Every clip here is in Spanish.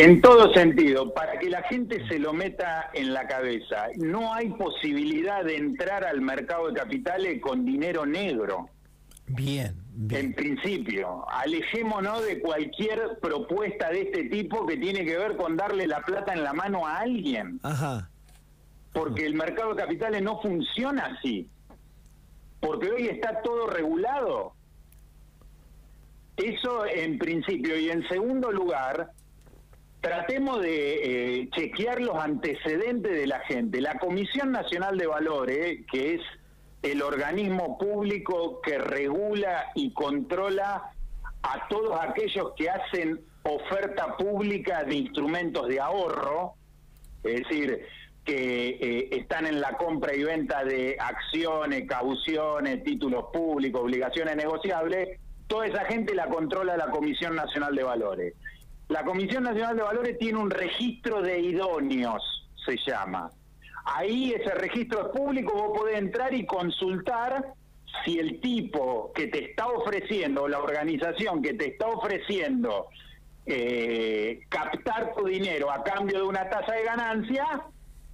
En todo sentido, para que la gente se lo meta en la cabeza, no hay posibilidad de entrar al mercado de capitales con dinero negro. Bien, bien. En principio, alejémonos de cualquier propuesta de este tipo que tiene que ver con darle la plata en la mano a alguien. Ajá. Porque el mercado de capitales no funciona así. Porque hoy está todo regulado. Eso en principio. Y en segundo lugar, tratemos de eh, chequear los antecedentes de la gente. La Comisión Nacional de Valores, que es el organismo público que regula y controla a todos aquellos que hacen oferta pública de instrumentos de ahorro, es decir, que eh, están en la compra y venta de acciones, cauciones, títulos públicos, obligaciones negociables, toda esa gente la controla la Comisión Nacional de Valores. La Comisión Nacional de Valores tiene un registro de idóneos, se llama. Ahí ese registro es público, vos podés entrar y consultar si el tipo que te está ofreciendo, o la organización que te está ofreciendo eh, captar tu dinero a cambio de una tasa de ganancia,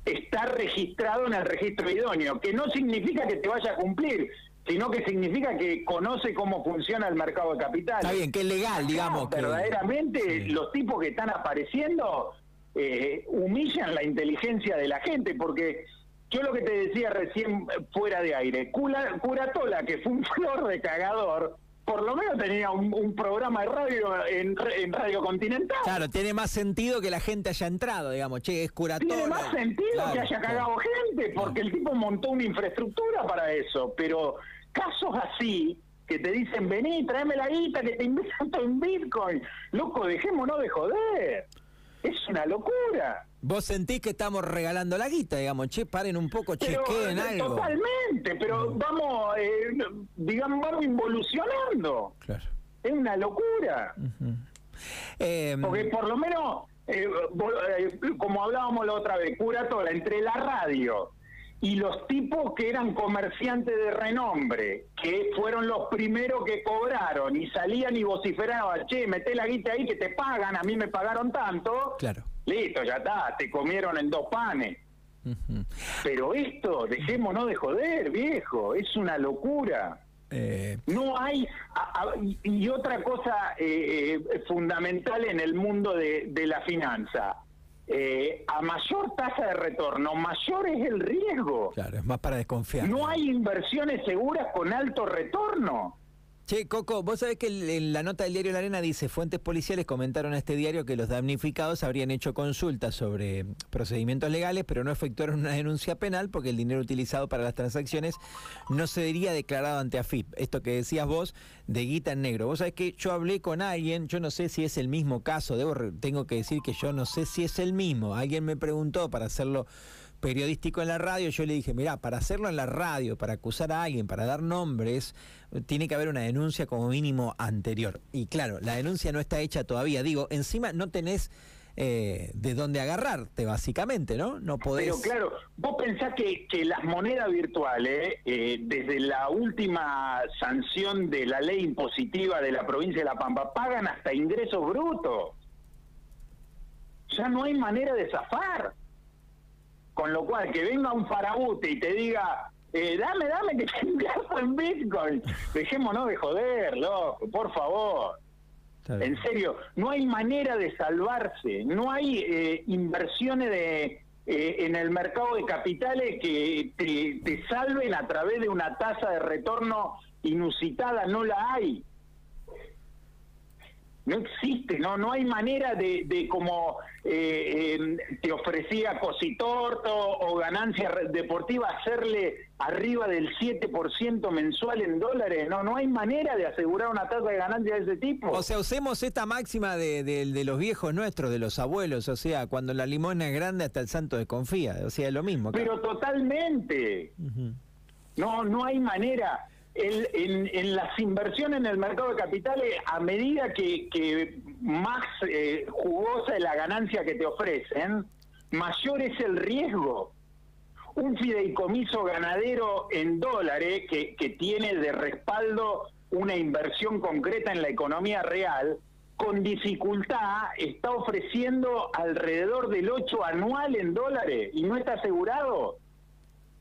está registrado en el registro idóneo, que no significa que te vaya a cumplir, sino que significa que conoce cómo funciona el mercado de capitales. Está bien, que es legal, digamos. Verdaderamente, los tipos que están apareciendo eh, humillan la inteligencia de la gente, porque yo lo que te decía recién fuera de aire, Curatola, que fue un flor de cagador, por lo menos tenía un, programa de radio en, Radio Continental. Claro, tiene más sentido que la gente haya entrado, digamos, che, es curatola. Tiene más sentido que haya cagado gente, porque el tipo montó una infraestructura para eso, pero casos así, que te dicen, vení, tráeme la guita, que te invierto en Bitcoin. Loco, dejémonos de joder. Es una locura. Vos sentís que estamos regalando la guita, digamos, che, paren un poco, chequeen eh, algo. Totalmente, pero vamos, eh, digamos, vamos involucionando. Claro. Es una locura. Em, Porque por lo menos, eh, como hablábamos la otra vez, curatola entre la radio y los tipos que eran comerciantes de renombre, que fueron los primeros que cobraron y salían y vociferaban, che, meté la guita ahí que te pagan, a mí me pagaron tanto. Claro. Listo, ya está, te comieron en dos panes. Pero esto, dejémonos de joder, viejo, es una locura. Eh, no hay, y otra cosa eh, eh, fundamental en el mundo de, de la finanza, eh, a mayor tasa de retorno, mayor es el riesgo. Claro, es más para desconfiar. No hay inversiones seguras con alto retorno. Che, Coco, vos sabés que en la nota del diario La Arena dice, fuentes policiales comentaron a este diario que los damnificados habrían hecho consultas sobre procedimientos legales, pero no efectuaron una denuncia penal porque el dinero utilizado para las transacciones no se diría declarado ante AFIP. Esto que decías vos de guita en negro. Vos sabés que yo hablé con alguien, yo no sé si es el mismo caso, debo, tengo que decir que yo no sé si es el mismo. Alguien me preguntó para hacerlo periodístico en la radio, yo le dije, mira, para hacerlo en la radio, para acusar a alguien, para dar nombres, tiene que haber una denuncia como mínimo anterior. Y claro, la denuncia no está hecha todavía. Digo, encima no tenés eh, de dónde agarrarte, básicamente, ¿no? No podés... Pero claro, vos pensás que, que las monedas virtuales, eh, desde la última sanción de la ley impositiva de la provincia de La Pampa, pagan hasta ingresos brutos. Ya no hay manera de zafar. Con lo cual, que venga un farabute y te diga, eh, dame, dame que te invierto en Bitcoin. Dejémonos de joder, loco, por favor. En serio, no hay manera de salvarse, no hay eh, inversiones de, eh, en el mercado de capitales que te, te salven a través de una tasa de retorno inusitada, no la hay no existe, no no hay manera de, de como eh, te ofrecía Cositorto o ganancia deportiva hacerle arriba del 7% mensual en dólares, no no hay manera de asegurar una tasa de ganancia de ese tipo. O sea, usemos esta máxima de, de, los viejos nuestros, de los abuelos, o sea, cuando la limona es grande hasta el santo desconfía, o sea, es lo mismo. Pero totalmente. No no hay manera en, las inversiones en el mercado de capitales, a medida que, más eh, jugosa es la ganancia que te ofrecen, mayor es el riesgo. Un fideicomiso ganadero en dólares que, que tiene de respaldo una inversión concreta en la economía real, con dificultad está ofreciendo alrededor del 8 anual en dólares y no está asegurado.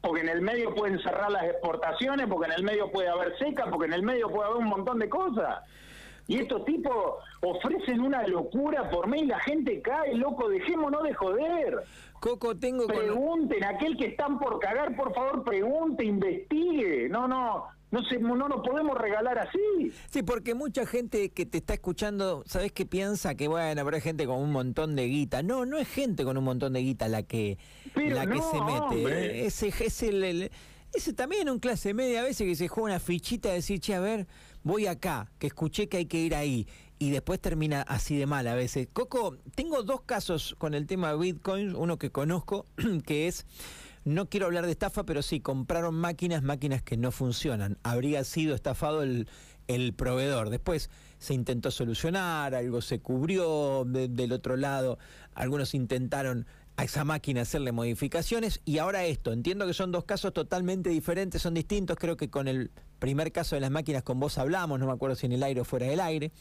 Porque en el medio pueden cerrar las exportaciones, porque en el medio puede haber seca, porque en el medio puede haber un montón de cosas. Y estos tipos ofrecen una locura por mí y la gente cae, loco, dejémonos de joder. Coco, tengo... Pregunten, aquel que están por cagar, por favor, pregunte, investigue. No, no, no, se, no nos podemos regalar así. Sí, porque mucha gente que te está escuchando, ¿sabes qué piensa? Que bueno, habrá gente con un montón de guita. No, no es gente con un montón de guita la que, la que se mete. Ese es el, ese también un clase media a veces que se juega una fichita de decir, che, a ver, voy acá, que escuché que hay que ir ahí, y después termina así de mal a veces. Coco, tengo dos casos con el tema de Bitcoin, uno que conozco, que es, no quiero hablar de estafa, pero sí, compraron máquinas, máquinas que no funcionan. Habría sido estafado el, el proveedor. Después se intentó solucionar, algo se cubrió del otro lado, algunos intentaron a esa máquina hacerle modificaciones y ahora esto, entiendo que son dos casos totalmente diferentes, son distintos, creo que con el primer caso de las máquinas con vos hablamos, no me acuerdo si en el aire o fuera del aire,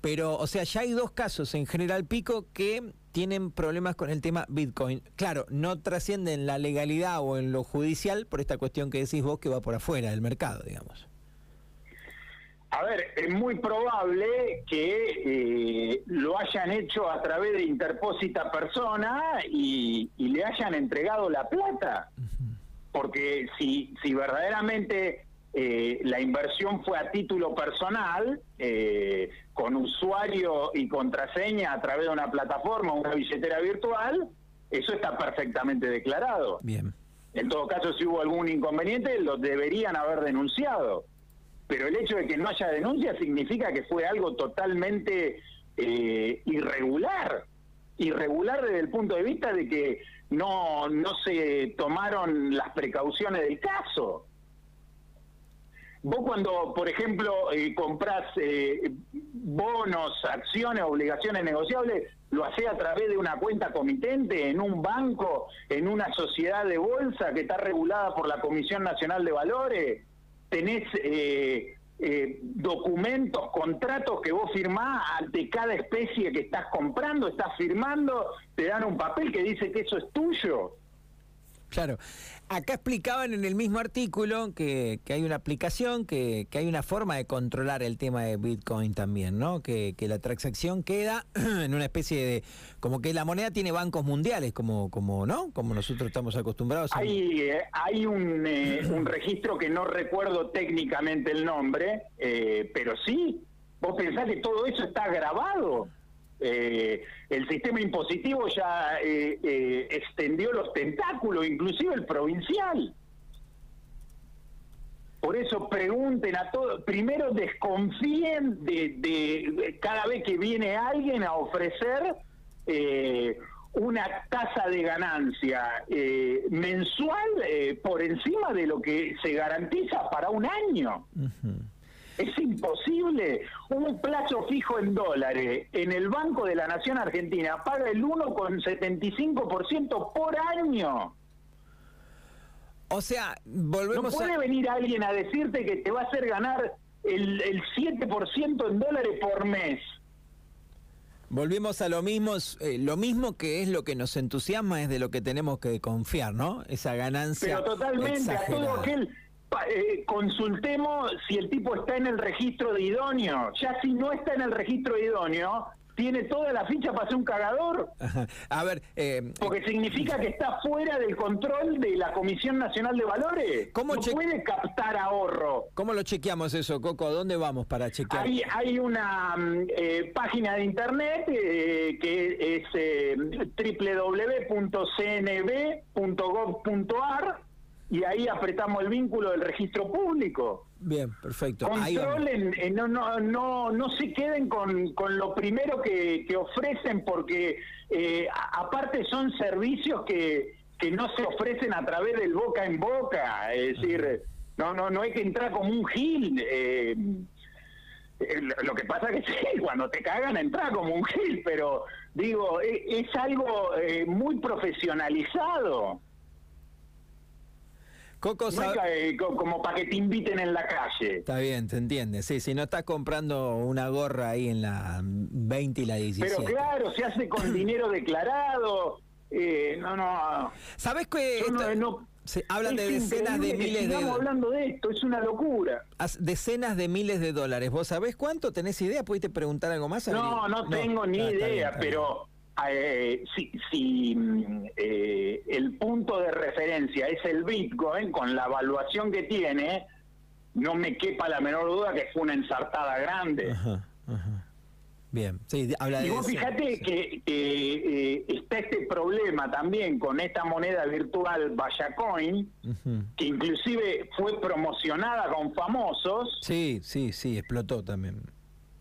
pero o sea, ya hay dos casos en General Pico que tienen problemas con el tema Bitcoin. Claro, no trascienden la legalidad o en lo judicial por esta cuestión que decís vos que va por afuera del mercado, digamos. A ver, es muy probable que eh, hayan hecho a través de interpósita persona y, le hayan entregado la plata. Porque si, si verdaderamente eh, la inversión fue a título personal, eh, con usuario y contraseña a través de una plataforma, una billetera virtual, eso está perfectamente declarado. Bien. En todo caso, si hubo algún inconveniente, lo deberían haber denunciado pero el hecho de que no haya denuncia significa que fue algo totalmente eh, irregular, irregular desde el punto de vista de que no, no se tomaron las precauciones del caso. Vos cuando, por ejemplo, eh, comprás eh, bonos, acciones, obligaciones negociables, lo haces a través de una cuenta comitente, en un banco, en una sociedad de bolsa que está regulada por la Comisión Nacional de Valores tenés eh, eh, documentos, contratos que vos firmás ante cada especie que estás comprando, estás firmando, te dan un papel que dice que eso es tuyo. Claro. Acá explicaban en el mismo artículo que, que hay una aplicación, que, que, hay una forma de controlar el tema de Bitcoin también, ¿no? Que, que, la transacción queda en una especie de... como que la moneda tiene bancos mundiales, como, como ¿no? Como nosotros estamos acostumbrados. Hay, eh, hay un, eh, un, registro que no recuerdo técnicamente el nombre, eh, pero sí, vos pensás que todo eso está grabado. Eh, el sistema impositivo ya eh, eh, extendió los tentáculos, inclusive el provincial. Por eso pregunten a todos, primero desconfíen de, cada vez que viene alguien a ofrecer una tasa de ganancia mensual por encima de lo que se garantiza para un año. Es imposible. Un plazo fijo en dólares en el Banco de la Nación Argentina paga el 1,75% por año. O sea, volvemos No puede venir alguien a decirte que te va a hacer ganar el, el 7% en dólares por mes. Volvemos a lo mismo, eh, lo mismo que es lo que nos entusiasma es de lo que tenemos que confiar, ¿no? Esa ganancia. Pero totalmente, a todo aquel eh, consultemos si el tipo está en el registro de idóneo. Ya si no está en el registro de idóneo, tiene toda la ficha para ser un cagador. A ver, eh, porque significa que está fuera del control de la Comisión Nacional de Valores. ¿Cómo no puede captar ahorro. ¿Cómo lo chequeamos eso, Coco? ¿Dónde vamos para chequear? Hay, hay una mm, eh, página de internet que es www.cnb.gov.ar y ahí apretamos el vínculo del registro público. Bien, perfecto. Controlen, eh, no, no, no, no se queden con, con lo primero que, que ofrecen porque eh, aparte son servicios que, que no se ofrecen a través del boca en boca, es decir, no, no, no hay que entrar como un gil. Eh, lo que pasa que sí, cuando te cagan entra como un gil, pero digo, es, es algo muy profesionalizado. Coco No es eh, co- como para que te inviten en la calle. Está bien, se entiende. Sí, si no estás comprando una gorra ahí en la 20 y la 17. Pero claro, se hace con dinero declarado. Eh, no, no. ¿Sabes no- esto- no- se hablan de decenas de miles de sigamos hablando de esto, es una locura. as- decenas de miles de dólares? ¿Vos sabés cuánto? ¿Tenés idea? ¿Pudiste preguntar algo más? No, Averigua- no tengo ni bien, idea, bien. pero eh, si, si mm, eh, el punto de referencia es el Bitcoin, con la evaluación que tiene, no me quepa la menor duda que fue una ensartada grande. Ajá, ajá. Bien, sí, habla de Y vos decenas, fíjate sí. que que, eh, está este problema también con esta moneda virtual Bayacoin, Ujú. que inclusive fue promocionada con famosos Sí, sí, sí, explotó también.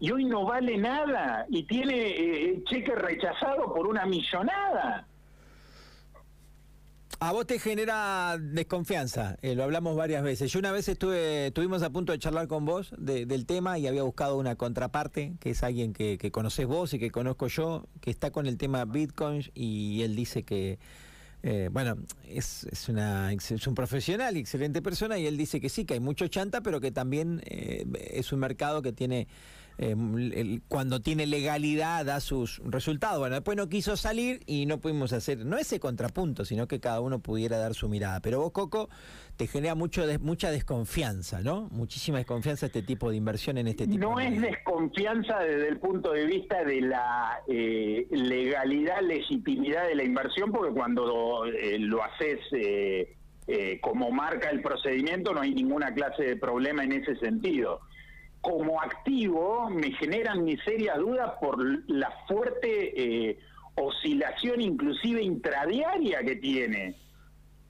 Y hoy no vale nada y tiene eh, cheque rechazado por una millonada. A vos te genera desconfianza, eh, lo hablamos varias veces. Yo una vez estuve, estuvimos a punto de charlar con vos de- del tema y había buscado una contraparte, que es alguien que, conoces vos y que conozco yo, que está con el tema Bitcoin y él dice que, eh, bueno, es, es, una, es un profesional y excelente persona y él dice que sí, que hay mucho chanta, pero que también eh, es un mercado que tiene... eh, cuando tiene legalidad da sus resultados. Bueno, después no quiso salir y no pudimos hacer, no ese contrapunto, sino que cada uno pudiera dar su mirada. Pero vos, Coco, te genera mucho mucha desconfianza, ¿no? Muchísima desconfianza este tipo de inversión en este tipo No de es desconfianza desde el punto de vista de la eh, legalidad, legitimidad de la inversión, porque cuando eh, lo haces eh, eh, como marca el procedimiento no hay ninguna clase de problema en ese sentido. Como activo me generan mis serias dudas por la fuerte eh, oscilación inclusive intradiaria que tiene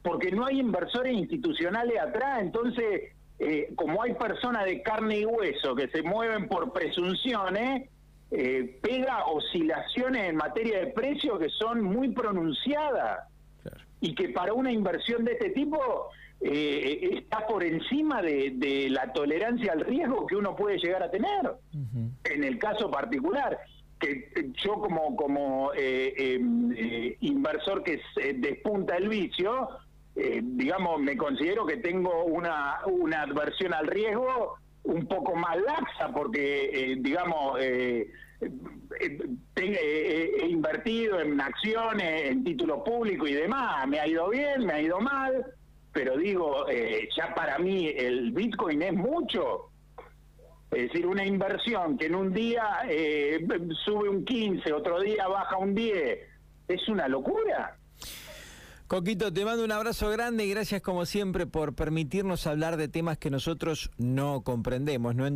porque no hay inversores institucionales atrás, entonces, eh, como hay personas de carne y hueso que se mueven por presunciones, eh, pega oscilaciones en materia de precio que son muy pronunciadas Claro. y que para una inversión de este tipo eh, está por encima de, de la tolerancia al riesgo que uno puede llegar a tener en el caso particular que eh, yo como como eh, eh, eh, inversor que se despunta el vicio eh, digamos me considero que tengo una una adversión al riesgo un poco más laxa porque eh, digamos eh, eh, eh, he invertido en acciones, en título público y demás. Me ha ido bien, me ha ido mal, pero digo, eh, ya para mí el Bitcoin es mucho. Es decir, una inversión que en un día eh, sube un 15, otro día baja un 10, es una locura. Coquito, te mando un abrazo grande y gracias como siempre por permitirnos hablar de temas que nosotros no comprendemos, no